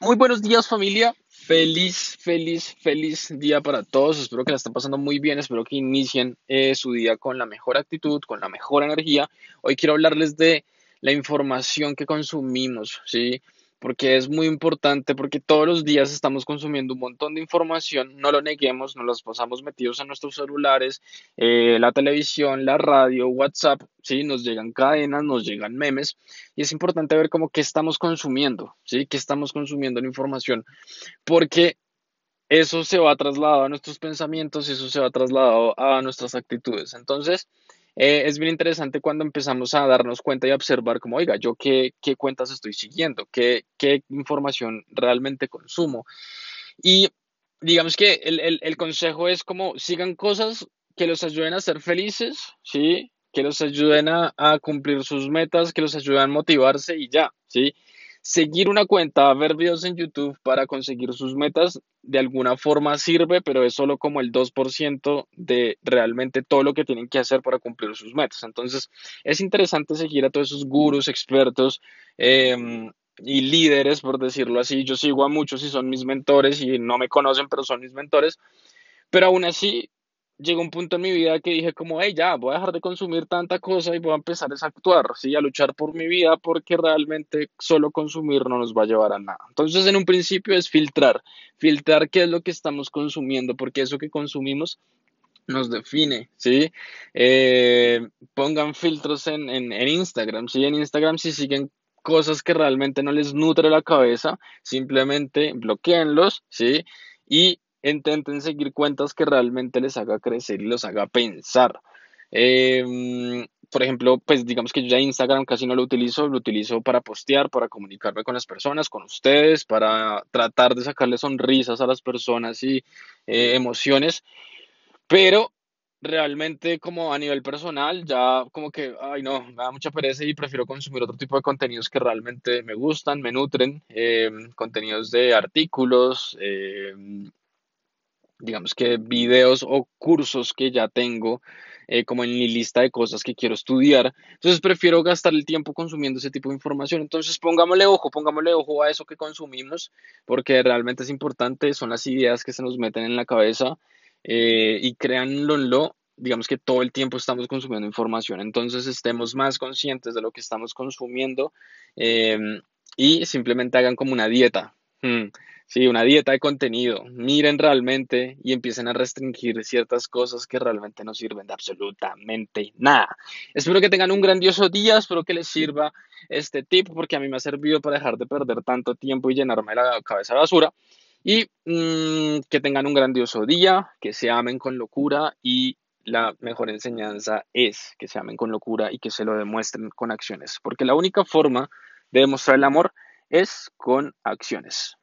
Muy buenos días familia, feliz, feliz, feliz día para todos. Espero que la estén pasando muy bien, espero que inicien eh, su día con la mejor actitud, con la mejor energía. Hoy quiero hablarles de la información que consumimos, ¿sí? Porque es muy importante, porque todos los días estamos consumiendo un montón de información, no lo neguemos, nos las pasamos metidos en nuestros celulares, eh, la televisión, la radio, WhatsApp, ¿sí? Nos llegan cadenas, nos llegan memes, y es importante ver cómo qué estamos consumiendo, ¿sí? ¿Qué estamos consumiendo en información? Porque eso se va trasladado a nuestros pensamientos y eso se va trasladado a nuestras actitudes. Entonces, eh, es bien interesante cuando empezamos a darnos cuenta y observar como, oiga, yo qué, qué cuentas estoy siguiendo, qué, qué información realmente consumo. Y digamos que el, el, el consejo es como sigan cosas que los ayuden a ser felices, ¿sí? Que los ayuden a, a cumplir sus metas, que los ayuden a motivarse y ya, ¿sí? Seguir una cuenta, ver videos en YouTube para conseguir sus metas, de alguna forma sirve, pero es solo como el 2% de realmente todo lo que tienen que hacer para cumplir sus metas. Entonces, es interesante seguir a todos esos gurús, expertos eh, y líderes, por decirlo así. Yo sigo a muchos y son mis mentores y no me conocen, pero son mis mentores. Pero aún así, llegó un punto en mi vida que dije como, hey, ya, voy a dejar de consumir tanta cosa y voy a empezar a actuar, ¿sí? A luchar por mi vida porque realmente solo consumir no nos va a llevar a nada. Entonces, en un principio es filtrar, filtrar qué es lo que estamos consumiendo, porque eso que consumimos nos define, ¿sí? Eh, pongan filtros en, en, en Instagram, ¿sí? En Instagram si siguen cosas que realmente no les nutre la cabeza, simplemente bloqueenlos, ¿sí? Y intenten seguir cuentas que realmente les haga crecer y los haga pensar. Eh, por ejemplo, pues digamos que yo ya Instagram casi no lo utilizo, lo utilizo para postear, para comunicarme con las personas, con ustedes, para tratar de sacarle sonrisas a las personas y eh, emociones, pero realmente como a nivel personal ya como que, ay no, me da mucha pereza y prefiero consumir otro tipo de contenidos que realmente me gustan, me nutren, eh, contenidos de artículos, eh, digamos que videos o cursos que ya tengo eh, como en mi lista de cosas que quiero estudiar. Entonces prefiero gastar el tiempo consumiendo ese tipo de información. Entonces pongámosle ojo, pongámosle ojo a eso que consumimos, porque realmente es importante, son las ideas que se nos meten en la cabeza eh, y créanlo, digamos que todo el tiempo estamos consumiendo información. Entonces estemos más conscientes de lo que estamos consumiendo eh, y simplemente hagan como una dieta. Hmm. Sí, una dieta de contenido. Miren realmente y empiecen a restringir ciertas cosas que realmente no sirven de absolutamente nada. Espero que tengan un grandioso día, espero que les sirva este tip porque a mí me ha servido para dejar de perder tanto tiempo y llenarme la cabeza de basura. Y mmm, que tengan un grandioso día, que se amen con locura y la mejor enseñanza es que se amen con locura y que se lo demuestren con acciones, porque la única forma de demostrar el amor es con acciones.